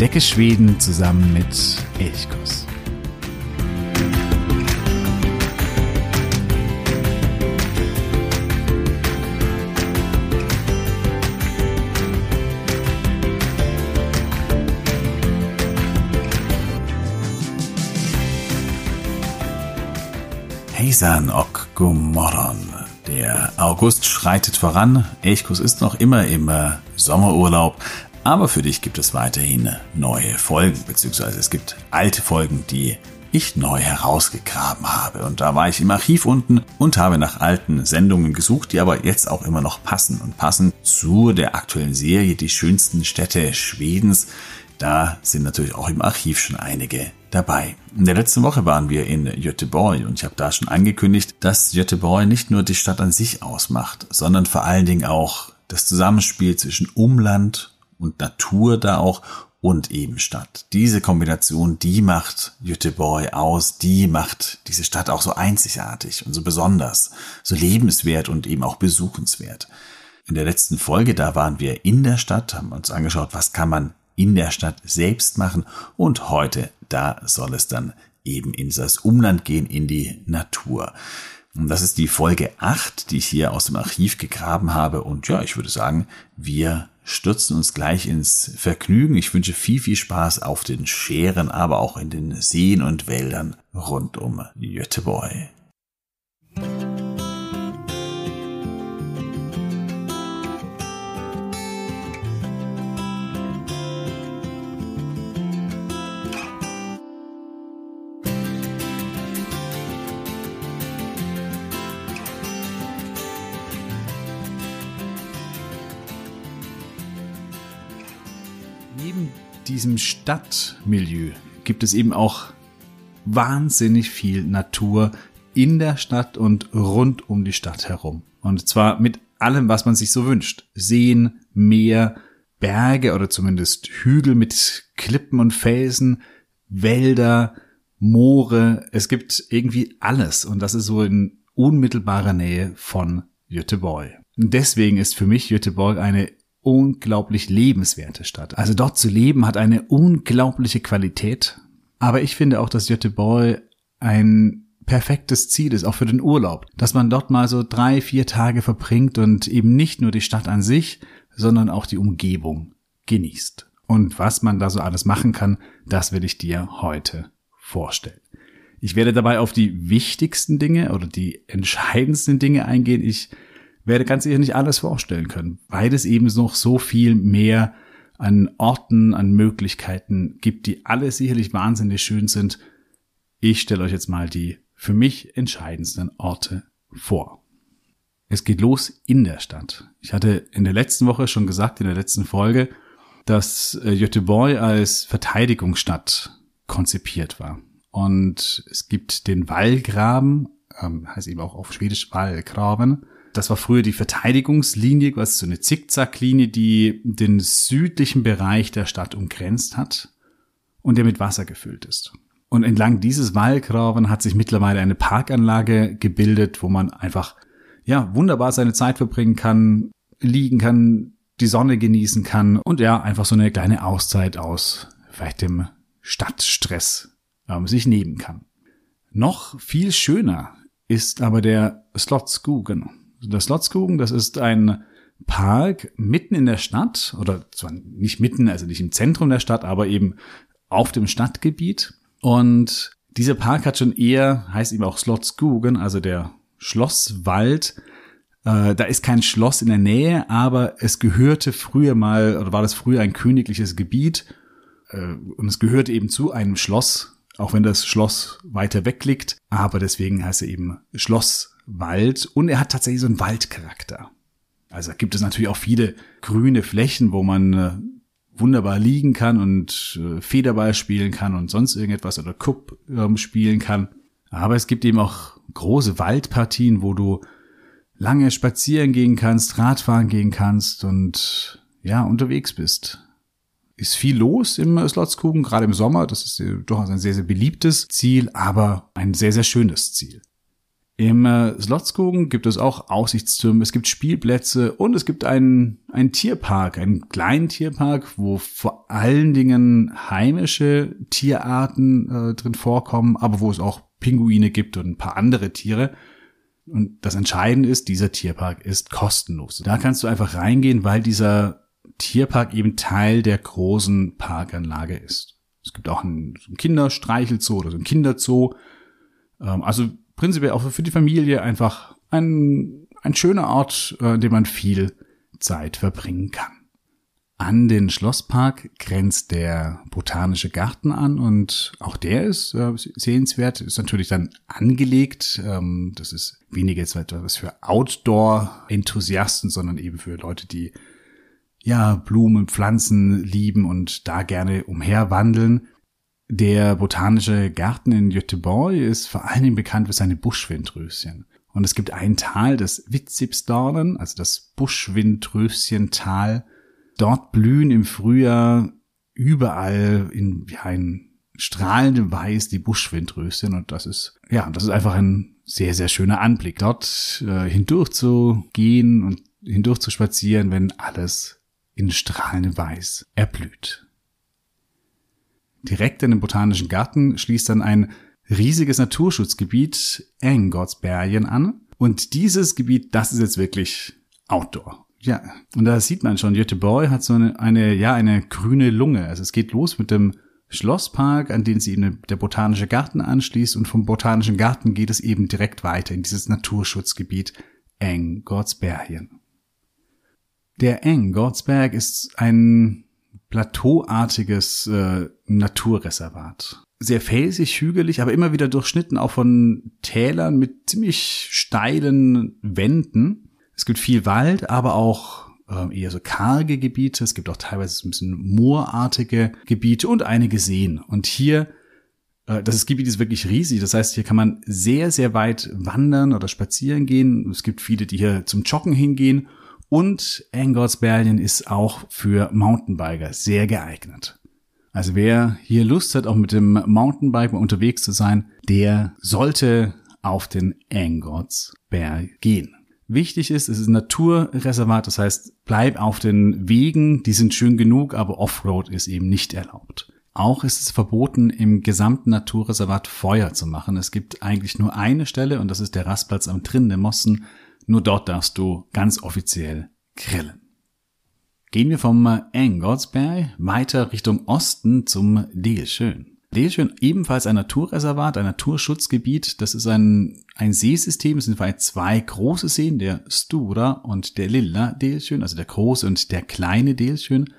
Entdecke Schweden zusammen mit Elchkuss. Hejsan och god morgon. Der August schreitet voran. Elchkus ist noch immer im äh, Sommerurlaub. Aber für dich gibt es weiterhin neue Folgen, beziehungsweise es gibt alte Folgen, die ich neu herausgegraben habe. Und da war ich im Archiv unten und habe nach alten Sendungen gesucht, die aber jetzt auch immer noch passen und passen zu der aktuellen Serie Die schönsten Städte Schwedens. Da sind natürlich auch im Archiv schon einige dabei. In der letzten Woche waren wir in Göteborg und ich habe da schon angekündigt, dass Göteborg nicht nur die Stadt an sich ausmacht, sondern vor allen Dingen auch das Zusammenspiel zwischen Umland und Natur da auch und eben Stadt. Diese Kombination, die macht Göteborg aus, die macht diese Stadt auch so einzigartig und so besonders, so lebenswert und eben auch besuchenswert. In der letzten Folge, da waren wir in der Stadt, haben uns angeschaut, was kann man in der Stadt selbst machen und heute, da soll es dann eben in das Umland gehen, in die Natur. Und das ist die Folge 8, die ich hier aus dem Archiv gegraben habe und ja, ich würde sagen, wir stürzen uns gleich ins Vergnügen. Ich wünsche viel, viel Spaß auf den Scheren, aber auch in den Seen und Wäldern rund um Göteborg. Diesem Stadtmilieu gibt es eben auch wahnsinnig viel Natur in der Stadt und rund um die Stadt herum. Und zwar mit allem, was man sich so wünscht. Seen, Meer, Berge oder zumindest Hügel mit Klippen und Felsen, Wälder, Moore. Es gibt irgendwie alles. Und das ist so in unmittelbarer Nähe von Göteborg. Deswegen ist für mich Göteborg eine unglaublich lebenswerte Stadt. Also dort zu leben hat eine unglaubliche Qualität. Aber ich finde auch, dass Göteborg ein perfektes Ziel ist, auch für den Urlaub. Dass man dort mal so drei, vier Tage verbringt und eben nicht nur die Stadt an sich, sondern auch die Umgebung genießt. Und was man da so alles machen kann, das will ich dir heute vorstellen. Ich werde dabei auf die wichtigsten Dinge oder die entscheidendsten Dinge eingehen. Ich werde ganz sicher nicht alles vorstellen können, weil es eben noch so viel mehr an Orten, an Möglichkeiten gibt, die alle sicherlich wahnsinnig schön sind. Ich stelle euch jetzt mal die für mich entscheidendsten Orte vor. Es geht los in der Stadt. Ich hatte in der letzten Woche schon gesagt, in der letzten Folge, dass äh, Göteborg als Verteidigungsstadt konzipiert war. Und es gibt den Wallgraben, ähm, heißt eben auch auf Schwedisch Wallgraben, das war früher die Verteidigungslinie, quasi so eine Zickzacklinie, die den südlichen Bereich der Stadt umgrenzt hat und der mit Wasser gefüllt ist. Und entlang dieses Wallgraben hat sich mittlerweile eine Parkanlage gebildet, wo man einfach, ja, wunderbar seine Zeit verbringen kann, liegen kann, die Sonne genießen kann und ja, einfach so eine kleine Auszeit aus vielleicht dem Stadtstress ähm, sich nehmen kann. Noch viel schöner ist aber der Slottskugen. Der Slottskuchen, das ist ein Park mitten in der Stadt oder zwar nicht mitten, also nicht im Zentrum der Stadt, aber eben auf dem Stadtgebiet. Und dieser Park hat schon eher, heißt eben auch Slottskugen, also der Schlosswald. Äh, da ist kein Schloss in der Nähe, aber es gehörte früher mal, oder war das früher ein königliches Gebiet. Äh, und es gehörte eben zu einem Schloss, auch wenn das Schloss weiter weg liegt. Aber deswegen heißt er eben Schloss Wald und er hat tatsächlich so einen Waldcharakter. Also gibt es natürlich auch viele grüne Flächen, wo man äh, wunderbar liegen kann und äh, Federball spielen kann und sonst irgendetwas oder Kupp ähm, spielen kann. Aber es gibt eben auch große Waldpartien, wo du lange spazieren gehen kannst, Radfahren gehen kannst und ja, unterwegs bist. Ist viel los im Slottskuchen, gerade im Sommer. Das ist durchaus ein sehr, sehr beliebtes Ziel, aber ein sehr, sehr schönes Ziel. Im äh, Slotskogen gibt es auch Aussichtstürme, es gibt Spielplätze und es gibt einen, einen Tierpark, einen kleinen Tierpark, wo vor allen Dingen heimische Tierarten äh, drin vorkommen, aber wo es auch Pinguine gibt und ein paar andere Tiere. Und das Entscheidende ist, dieser Tierpark ist kostenlos. Da kannst du einfach reingehen, weil dieser Tierpark eben Teil der großen Parkanlage ist. Es gibt auch einen, einen Kinderstreichelzoo oder so einen Kinderzoo. Ähm, also prinzipiell auch für die Familie einfach ein, ein schöner Ort, äh, in dem man viel Zeit verbringen kann. An den Schlosspark grenzt der Botanische Garten an und auch der ist äh, sehenswert, ist natürlich dann angelegt. Ähm, das ist weniger jetzt etwas für Outdoor-Enthusiasten, sondern eben für Leute, die ja Blumen, Pflanzen lieben und da gerne umherwandeln. Der botanische Garten in Göteborg ist vor allen Dingen bekannt für seine Buschwindröschen. Und es gibt ein Tal, das Witzibsdornen, also das Buschwindröschental. Dort blühen im Frühjahr überall in, ja, strahlendem Weiß die Buschwindröschen und das ist, ja, das ist einfach ein sehr, sehr schöner Anblick. Dort äh, hindurch zu gehen und hindurch zu spazieren, wenn alles in strahlendem Weiß erblüht. Direkt in dem Botanischen Garten schließt dann ein riesiges Naturschutzgebiet Engortsbergen an. Und dieses Gebiet, das ist jetzt wirklich Outdoor. Ja, und da sieht man schon, Göteborg hat so eine, eine, ja, eine grüne Lunge. Also es geht los mit dem Schlosspark, an den sie der Botanische Garten anschließt und vom Botanischen Garten geht es eben direkt weiter in dieses Naturschutzgebiet Engortsbergen. Der Engortsberg ist ein plateauartiges äh, Naturreservat. Sehr felsig, hügelig, aber immer wieder durchschnitten auch von Tälern mit ziemlich steilen Wänden. Es gibt viel Wald, aber auch äh, eher so karge Gebiete. Es gibt auch teilweise ein bisschen moorartige Gebiete und einige Seen. Und hier, äh, das Gebiet ist wirklich riesig. Das heißt, hier kann man sehr, sehr weit wandern oder spazieren gehen. Es gibt viele, die hier zum Joggen hingehen und Engolsbergen ist auch für Mountainbiker sehr geeignet. Also wer hier Lust hat, auch mit dem Mountainbike mal unterwegs zu sein, der sollte auf den Engolsberg gehen. Wichtig ist, es ist ein Naturreservat, das heißt, bleib auf den Wegen, die sind schön genug, aber Offroad ist eben nicht erlaubt. Auch ist es verboten, im gesamten Naturreservat Feuer zu machen. Es gibt eigentlich nur eine Stelle und das ist der Rastplatz am Trinnen Mossen, nur dort darfst du ganz offiziell grillen. Gehen wir vom Engolsberg weiter Richtung Osten zum Deelschön. Deelschön ebenfalls ein Naturreservat, ein Naturschutzgebiet. Das ist ein, ein Seesystem. Es sind zwei große Seen, der Stura und der Lilla Deelschön, also der große und der kleine Deelschön.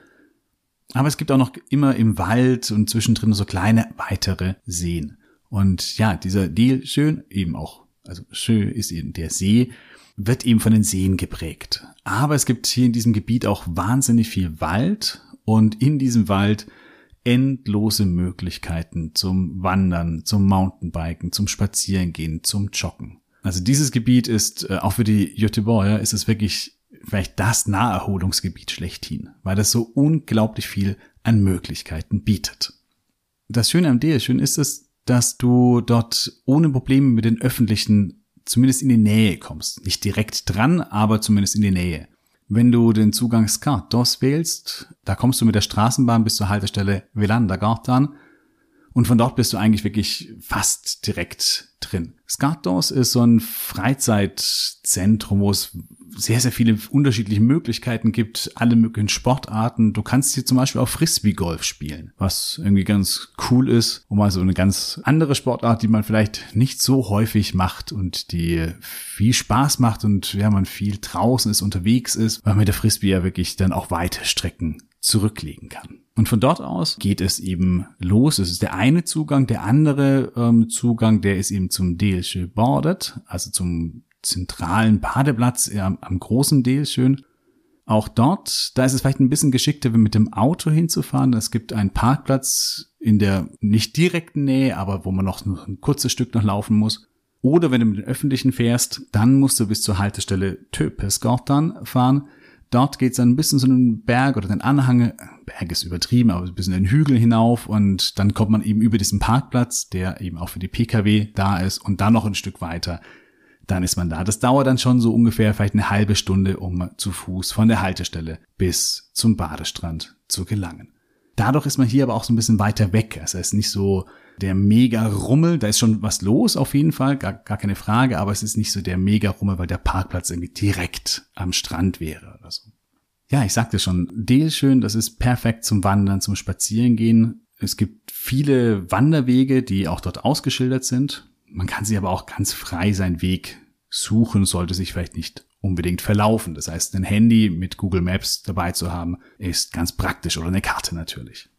Aber es gibt auch noch immer im Wald und zwischendrin so kleine weitere Seen. Und ja, dieser Deelschön, eben auch, also Schö ist eben der See, wird eben von den Seen geprägt. Aber es gibt hier in diesem Gebiet auch wahnsinnig viel Wald und in diesem Wald endlose Möglichkeiten zum Wandern, zum Mountainbiken, zum Spazierengehen, zum Joggen. Also dieses Gebiet ist, äh, auch für die Göteborger, ist es wirklich vielleicht das Naherholungsgebiet schlechthin, weil das so unglaublich viel an Möglichkeiten bietet. Das Schöne am Schön ist es, dass du dort ohne Probleme mit den öffentlichen zumindest in die Nähe kommst. Nicht direkt dran, aber zumindest in die Nähe. Wenn du den Zugang Skartos wählst, da kommst du mit der Straßenbahn bis zur Haltestelle Velandergatan und von dort bist du eigentlich wirklich fast direkt drin. Skartos ist so ein Freizeitzentrum, wo es sehr, sehr viele unterschiedliche Möglichkeiten gibt, alle möglichen Sportarten. Du kannst hier zum Beispiel auch Frisbee-Golf spielen, was irgendwie ganz cool ist, um mal so eine ganz andere Sportart, die man vielleicht nicht so häufig macht und die viel Spaß macht und ja, man viel draußen ist, unterwegs ist, weil man mit der Frisbee ja wirklich dann auch weite Strecken zurücklegen kann. Und von dort aus geht es eben los. Es ist der eine Zugang, der andere ähm, Zugang, der ist eben zum Delsche Bordet, also zum zentralen Badeplatz ja, am großen Deal schön. Auch dort, da ist es vielleicht ein bisschen geschickter, mit dem Auto hinzufahren. Es gibt einen Parkplatz in der nicht direkten Nähe, aber wo man noch ein kurzes Stück noch laufen muss. Oder wenn du mit den Öffentlichen fährst, dann musst du bis zur Haltestelle Töpesgatan fahren. Dort geht es dann ein bisschen so einen Berg oder den Anhang, Berg ist übertrieben, aber ein bisschen den Hügel hinauf und dann kommt man eben über diesen Parkplatz, der eben auch für die Pkw da ist und dann noch ein Stück weiter dann ist man da. Das dauert dann schon so ungefähr vielleicht eine halbe Stunde, um zu Fuß von der Haltestelle bis zum Badestrand zu gelangen. Dadurch ist man hier aber auch so ein bisschen weiter weg. Das heißt nicht so der mega Rummel, da ist schon was los auf jeden Fall, gar, gar keine Frage, aber es ist nicht so der mega Rummel, weil der Parkplatz irgendwie direkt am Strand wäre oder so. Ja, ich sagte schon, Deel schön, das ist perfekt zum Wandern, zum Spazierengehen. Es gibt viele Wanderwege, die auch dort ausgeschildert sind. Man kann sie aber auch ganz frei seinen Weg suchen, sollte sich vielleicht nicht unbedingt verlaufen. Das heißt, ein Handy mit Google Maps dabei zu haben, ist ganz praktisch oder eine Karte natürlich.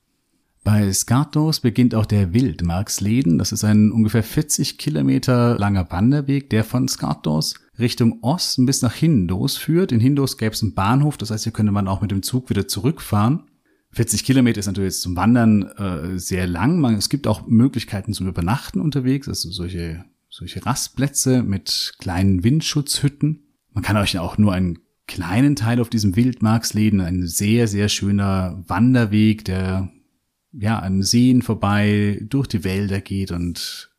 Bei Skartos beginnt auch der Wildmarksleden. Das ist ein ungefähr 40 Kilometer langer Wanderweg, der von Skartos Richtung Osten bis nach Hindos führt. In Hindos gäbe es einen Bahnhof, das heißt, hier könnte man auch mit dem Zug wieder zurückfahren. 40 Kilometer ist natürlich jetzt zum Wandern äh, sehr lang. Man, es gibt auch Möglichkeiten zum Übernachten unterwegs, also solche, solche Rastplätze mit kleinen Windschutzhütten. Man kann euch auch nur einen kleinen Teil auf diesem Wildmarksläden, ein sehr, sehr schöner Wanderweg, der ja an Seen vorbei durch die Wälder geht und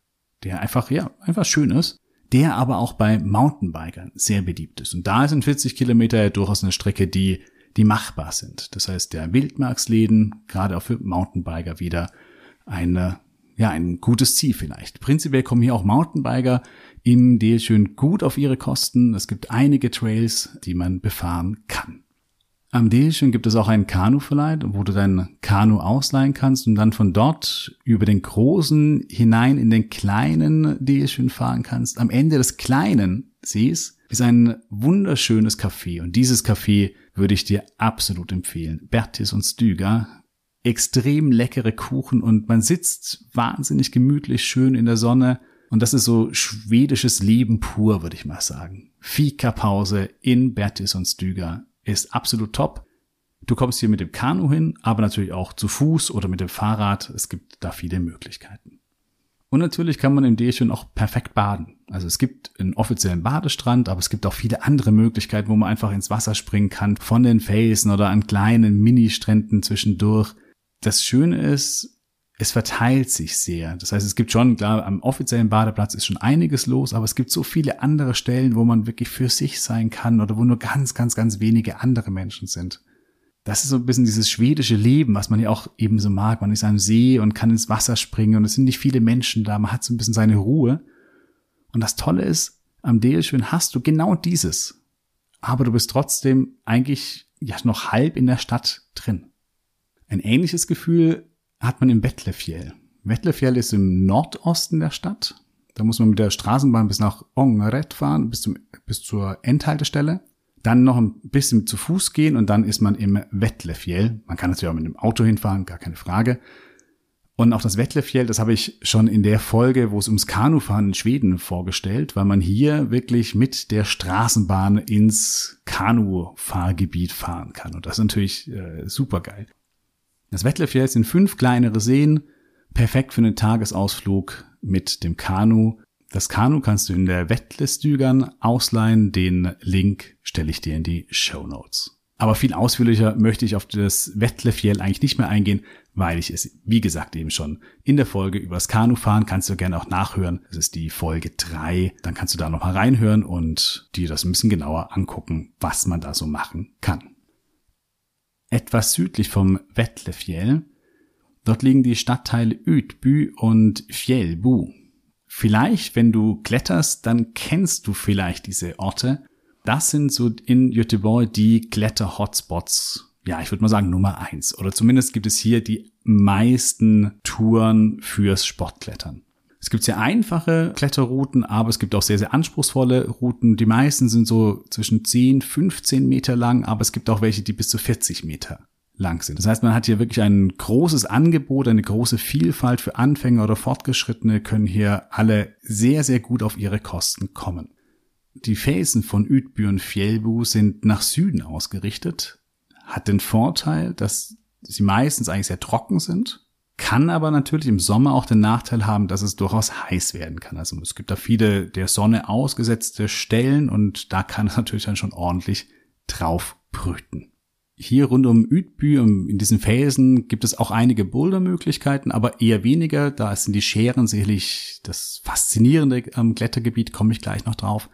der einfach, ja, einfach schön ist, der aber auch bei Mountainbikern sehr beliebt ist. Und da sind 40 Kilometer ja durchaus eine Strecke, die die machbar sind. Das heißt, der Wildmarksläden, gerade auch für Mountainbiker wieder eine, ja, ein gutes Ziel vielleicht. Prinzipiell kommen hier auch Mountainbiker im Deal schön gut auf ihre Kosten. Es gibt einige Trails, die man befahren kann. Am Delchen gibt es auch einen Kanuverleih, wo du dein Kanu ausleihen kannst und dann von dort über den großen hinein in den kleinen Delchen fahren kannst. Am Ende des kleinen Sees ist ein wunderschönes Café und dieses Café würde ich dir absolut empfehlen. Bertis und Stüger. Extrem leckere Kuchen und man sitzt wahnsinnig gemütlich schön in der Sonne. Und das ist so schwedisches Leben pur, würde ich mal sagen. Fika-Pause in Bertis und Stüger ist absolut top. Du kommst hier mit dem Kanu hin, aber natürlich auch zu Fuß oder mit dem Fahrrad. Es gibt da viele Möglichkeiten. Und natürlich kann man im Dächchen auch perfekt baden. Also es gibt einen offiziellen Badestrand, aber es gibt auch viele andere Möglichkeiten, wo man einfach ins Wasser springen kann, von den Felsen oder an kleinen Mini-Stränden zwischendurch. Das Schöne ist, es verteilt sich sehr. Das heißt, es gibt schon, klar, am offiziellen Badeplatz ist schon einiges los, aber es gibt so viele andere Stellen, wo man wirklich für sich sein kann oder wo nur ganz, ganz, ganz wenige andere Menschen sind das ist so ein bisschen dieses schwedische Leben, was man ja auch eben so mag. Man ist am See und kann ins Wasser springen und es sind nicht viele Menschen da. Man hat so ein bisschen seine Ruhe. Und das Tolle ist, am Deleschön hast du genau dieses. Aber du bist trotzdem eigentlich ja noch halb in der Stadt drin. Ein ähnliches Gefühl hat man im Wettlefjell. Wettlefjell ist im Nordosten der Stadt. Da muss man mit der Straßenbahn bis nach Ongeret fahren, bis, zum, bis zur Endhaltestelle dann noch ein bisschen zu Fuß gehen und dann ist man im Wettlefjell. Man kann natürlich auch mit dem Auto hinfahren, gar keine Frage. Und auch das Wettlefjell, das habe ich schon in der Folge, wo es ums Kanufahren in Schweden vorgestellt, weil man hier wirklich mit der Straßenbahn ins Kanufahrgebiet fahren kann. Und das ist natürlich äh, super geil. Das Wettlefjell sind fünf kleinere Seen, perfekt für einen Tagesausflug mit dem Kanu das Kanu kannst du in der Wettlistügern ausleihen. Den Link stelle ich dir in die Show Notes. Aber viel ausführlicher möchte ich auf das Wettlefjell eigentlich nicht mehr eingehen, weil ich es, wie gesagt, eben schon in der Folge übers Kanufahren kannst du gerne auch nachhören. Das ist die Folge drei. Dann kannst du da nochmal reinhören und dir das ein bisschen genauer angucken, was man da so machen kann. Etwas südlich vom Wettlefjell, dort liegen die Stadtteile Utby und Fjellbu. Vielleicht, wenn du kletterst, dann kennst du vielleicht diese Orte. Das sind so in Göteborg die Kletter-Hotspots. Ja, ich würde mal sagen Nummer eins. Oder zumindest gibt es hier die meisten Touren fürs Sportklettern. Es gibt sehr einfache Kletterrouten, aber es gibt auch sehr, sehr anspruchsvolle Routen. Die meisten sind so zwischen 10, 15 Meter lang, aber es gibt auch welche, die bis zu 40 Meter lang sind. Das heißt, man hat hier wirklich ein großes Angebot, eine große Vielfalt für Anfänger oder Fortgeschrittene können hier alle sehr, sehr gut auf ihre Kosten kommen. Die Felsen von Utby und Fjellbu sind nach Süden ausgerichtet, hat den Vorteil, dass sie meistens eigentlich sehr trocken sind, kann aber natürlich im Sommer auch den Nachteil haben, dass es durchaus heiß werden kann. Also es gibt da viele der Sonne ausgesetzte Stellen und da kann es natürlich dann schon ordentlich drauf brüten. Hier rund um Utby, in diesen Felsen, gibt es auch einige Bouldermöglichkeiten, aber eher weniger. Da sind die Scheren sicherlich das Faszinierende am Klettergebiet, komme ich gleich noch drauf.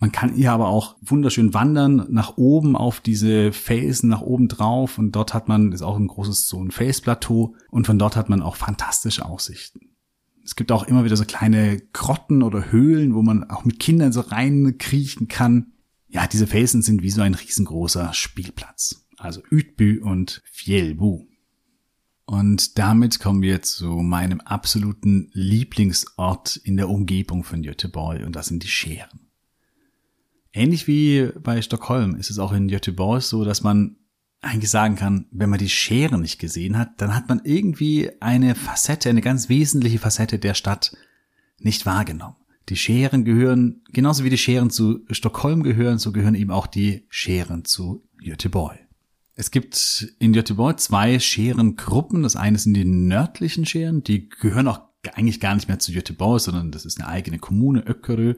Man kann hier aber auch wunderschön wandern, nach oben auf diese Felsen, nach oben drauf. Und dort hat man, ist auch ein großes so ein Felsplateau. Und von dort hat man auch fantastische Aussichten. Es gibt auch immer wieder so kleine Grotten oder Höhlen, wo man auch mit Kindern so reinkriechen kann. Ja, diese Felsen sind wie so ein riesengroßer Spielplatz. Also Utby und Fjellbu. Und damit kommen wir zu meinem absoluten Lieblingsort in der Umgebung von Göteborg und das sind die Scheren. Ähnlich wie bei Stockholm ist es auch in Göteborg so, dass man eigentlich sagen kann, wenn man die Scheren nicht gesehen hat, dann hat man irgendwie eine Facette, eine ganz wesentliche Facette der Stadt nicht wahrgenommen. Die Scheren gehören, genauso wie die Scheren zu Stockholm gehören, so gehören eben auch die Scheren zu Göteborg. Es gibt in Göteborg zwei Scherengruppen. Das eine sind die nördlichen Scheren, die gehören auch eigentlich gar nicht mehr zu Göteborg, sondern das ist eine eigene Kommune, Öckerö.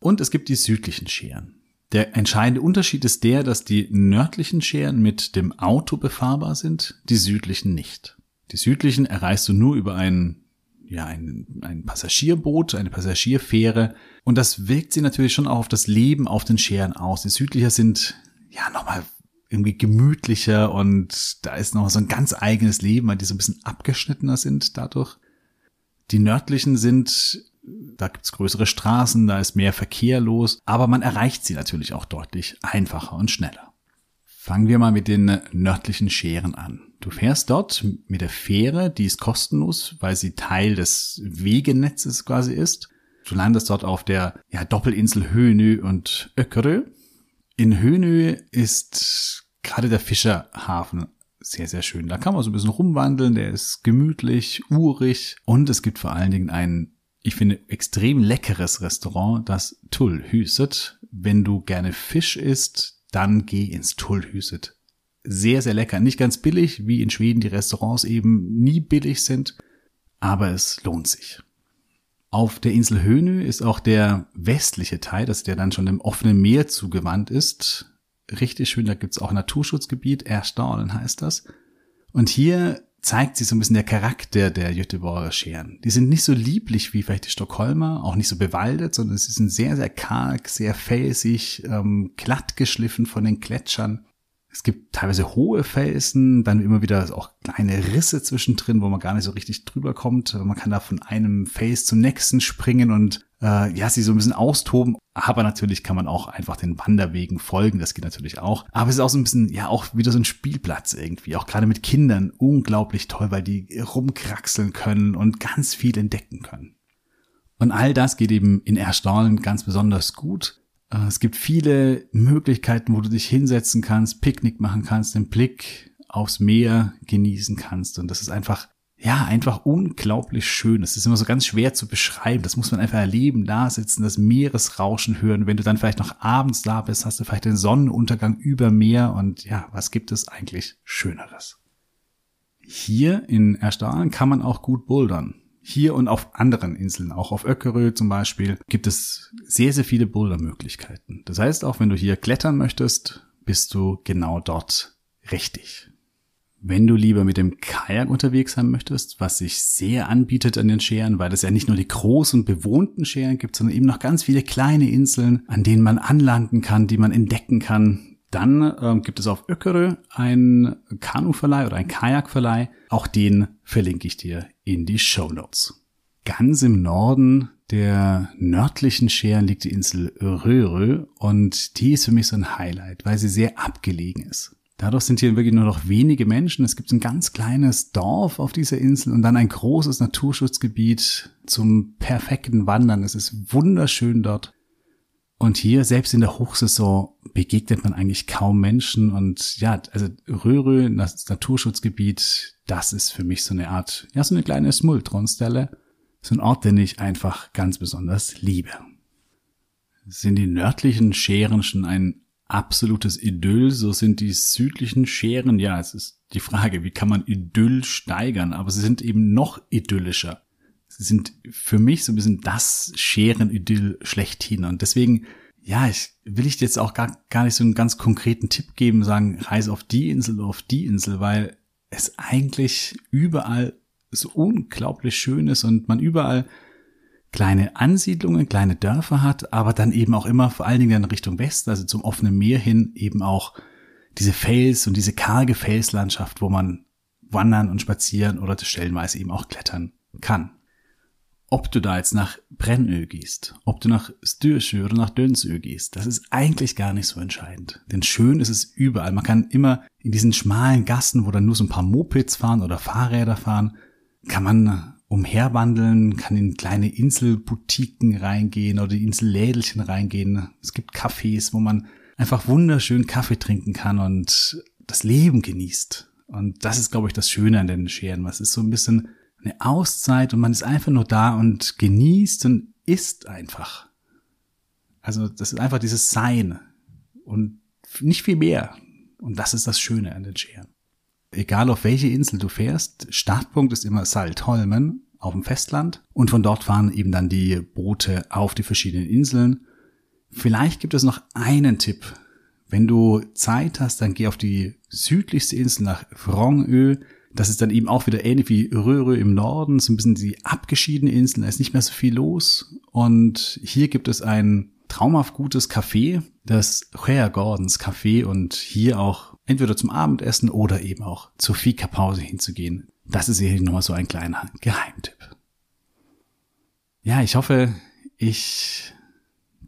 Und es gibt die südlichen Scheren. Der entscheidende Unterschied ist der, dass die nördlichen Scheren mit dem Auto befahrbar sind, die südlichen nicht. Die südlichen erreichst du nur über ein, ja, ein, ein Passagierboot, eine Passagierfähre. Und das wirkt sie natürlich schon auch auf das Leben auf den Scheren aus. Die südlicher sind ja nochmal irgendwie gemütlicher und da ist noch so ein ganz eigenes Leben, weil die so ein bisschen abgeschnittener sind dadurch. Die nördlichen sind da gibt's größere Straßen, da ist mehr Verkehr los, aber man erreicht sie natürlich auch deutlich einfacher und schneller. Fangen wir mal mit den nördlichen Scheren an. Du fährst dort mit der Fähre, die ist kostenlos, weil sie Teil des Wegenetzes quasi ist. Du landest dort auf der ja, Doppelinsel Höhnö und Öckerö. In Höhnö ist gerade der Fischerhafen sehr, sehr schön. Da kann man so ein bisschen rumwandeln, der ist gemütlich, urig und es gibt vor allen Dingen einen ich finde, extrem leckeres Restaurant, das Tullhüset. Wenn du gerne Fisch isst, dann geh ins Tullhüset. Sehr, sehr lecker. Nicht ganz billig, wie in Schweden die Restaurants eben nie billig sind, aber es lohnt sich. Auf der Insel Hönö ist auch der westliche Teil, das der dann schon dem offenen Meer zugewandt ist. Richtig schön, da gibt's auch Naturschutzgebiet, Erstaunen heißt das. Und hier zeigt sich so ein bisschen der Charakter der Göteborger Scheren. Die sind nicht so lieblich wie vielleicht die Stockholmer, auch nicht so bewaldet, sondern sie sind sehr, sehr karg, sehr felsig, ähm, glatt geschliffen von den Gletschern. Es gibt teilweise hohe Felsen, dann immer wieder auch kleine Risse zwischendrin, wo man gar nicht so richtig drüber kommt. Man kann da von einem Fels zum nächsten springen und äh, ja, sie so ein bisschen austoben. Aber natürlich kann man auch einfach den Wanderwegen folgen, das geht natürlich auch. Aber es ist auch so ein bisschen, ja, auch wieder so ein Spielplatz irgendwie. Auch gerade mit Kindern unglaublich toll, weil die rumkraxeln können und ganz viel entdecken können. Und all das geht eben in Erstaunen ganz besonders gut. Äh, es gibt viele Möglichkeiten, wo du dich hinsetzen kannst, Picknick machen kannst, den Blick aufs Meer genießen kannst. Und das ist einfach, ja, einfach unglaublich schön. Es ist immer so ganz schwer zu beschreiben. Das muss man einfach erleben, da sitzen, das Meeresrauschen hören. Wenn du dann vielleicht noch abends da bist, hast du vielleicht den Sonnenuntergang über Meer. Und ja, was gibt es eigentlich Schöneres? Hier in Erstahlen kann man auch gut bouldern. Hier und auf anderen Inseln, auch auf Öckerö zum Beispiel, gibt es sehr, sehr viele Bouldermöglichkeiten. Das heißt, auch wenn du hier klettern möchtest, bist du genau dort richtig. Wenn du lieber mit dem Kajak unterwegs sein möchtest, was sich sehr anbietet an den Scheren, weil es ja nicht nur die großen bewohnten Scheren gibt, sondern eben noch ganz viele kleine Inseln, an denen man anlanden kann, die man entdecken kann, dann ähm, gibt es auf Öckerö ein Kanuverleih oder ein Kajakverleih. Auch den verlinke ich dir in die Show Notes. Ganz im Norden der nördlichen Scheren liegt die Insel Röhrö und die ist für mich so ein Highlight, weil sie sehr abgelegen ist. Dadurch sind hier wirklich nur noch wenige Menschen. Es gibt ein ganz kleines Dorf auf dieser Insel und dann ein großes Naturschutzgebiet zum perfekten Wandern. Es ist wunderschön dort. Und hier, selbst in der Hochsaison, begegnet man eigentlich kaum Menschen. Und ja, also Röhre, das Naturschutzgebiet, das ist für mich so eine Art, ja, so eine kleine Smultronstelle. So ein Ort, den ich einfach ganz besonders liebe. Sind die nördlichen Scheren schon ein absolutes Idyll, so sind die südlichen Scheren, ja, es ist die Frage, wie kann man Idyll steigern, aber sie sind eben noch idyllischer sind für mich so ein bisschen das Scheren-Idyll schlechthin. Und deswegen, ja, ich will ich jetzt auch gar, gar nicht so einen ganz konkreten Tipp geben, sagen, reise auf die Insel oder auf die Insel, weil es eigentlich überall so unglaublich schön ist und man überall kleine Ansiedlungen, kleine Dörfer hat, aber dann eben auch immer vor allen Dingen in Richtung Westen, also zum offenen Meer hin, eben auch diese Fels und diese karge Felslandschaft, wo man wandern und spazieren oder stellenweise eben auch klettern kann. Ob du da jetzt nach Brennö gehst, ob du nach Styrsö oder nach Dönsö gehst, das ist eigentlich gar nicht so entscheidend. Denn schön ist es überall. Man kann immer in diesen schmalen Gassen, wo dann nur so ein paar Mopeds fahren oder Fahrräder fahren, kann man umherwandeln, kann in kleine Inselboutiquen reingehen oder Insellädelchen reingehen. Es gibt Cafés, wo man einfach wunderschön Kaffee trinken kann und das Leben genießt. Und das ist, glaube ich, das Schöne an den Scheren. Was ist so ein bisschen eine Auszeit und man ist einfach nur da und genießt und isst einfach. Also das ist einfach dieses Sein und nicht viel mehr. Und das ist das Schöne an den Scheren. Egal auf welche Insel du fährst, Startpunkt ist immer Saltholmen auf dem Festland und von dort fahren eben dann die Boote auf die verschiedenen Inseln. Vielleicht gibt es noch einen Tipp. Wenn du Zeit hast, dann geh auf die südlichste Insel nach Vrongö. Das ist dann eben auch wieder ähnlich wie Röhre im Norden, so ein bisschen die abgeschiedene Insel, da ist nicht mehr so viel los. Und hier gibt es ein traumhaft gutes Café, das Hea Gordons Café und hier auch entweder zum Abendessen oder eben auch zur Fika-Pause hinzugehen. Das ist hier nochmal so ein kleiner Geheimtipp. Ja, ich hoffe, ich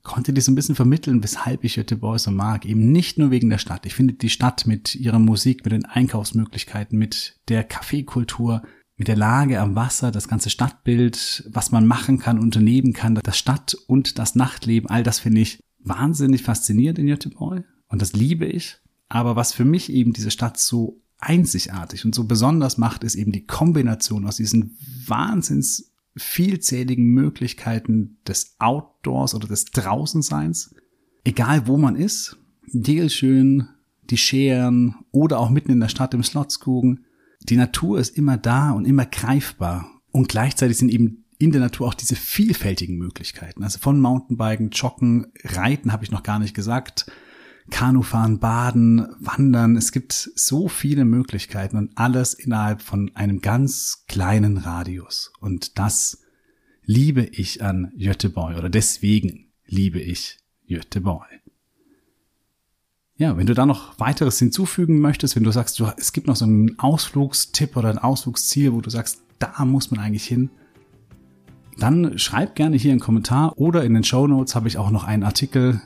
konnte dir so ein bisschen vermitteln, weshalb ich Göteborg so mag. Eben nicht nur wegen der Stadt. Ich finde die Stadt mit ihrer Musik, mit den Einkaufsmöglichkeiten, mit der Kaffeekultur, mit der Lage am Wasser, das ganze Stadtbild, was man machen kann, unternehmen kann, das Stadt- und das Nachtleben, all das finde ich wahnsinnig faszinierend in Göteborg und das liebe ich. Aber was für mich eben diese Stadt so einzigartig und so besonders macht, ist eben die Kombination aus diesen wahnsinns vielzähligen Möglichkeiten des Outdoors oder des Draußenseins. Egal wo man ist, Degelschön, die Scheren oder auch mitten in der Stadt im Slotskugen. Die Natur ist immer da und immer greifbar. Und gleichzeitig sind eben in der Natur auch diese vielfältigen Möglichkeiten. Also von Mountainbiken, Joggen, Reiten habe ich noch gar nicht gesagt, Kanufahren, Baden, Wandern. Es gibt so viele Möglichkeiten und alles innerhalb von einem ganz kleinen Radius. Und das liebe ich an Göteborg oder deswegen liebe ich Göteborg. Ja, wenn du da noch weiteres hinzufügen möchtest, wenn du sagst, du, es gibt noch so einen Ausflugstipp oder ein Ausflugsziel, wo du sagst, da muss man eigentlich hin, dann schreib gerne hier einen Kommentar oder in den Show Notes habe ich auch noch einen Artikel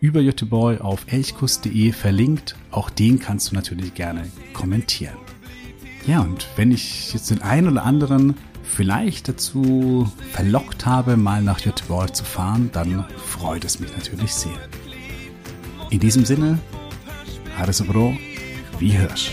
über Göteborg auf elchkuss.de verlinkt. Auch den kannst du natürlich gerne kommentieren. Ja, und wenn ich jetzt den einen oder anderen vielleicht dazu verlockt habe, mal nach Göteborg zu fahren, dann freut es mich natürlich sehr. In diesem Sinne, Hades Bro, wie hörst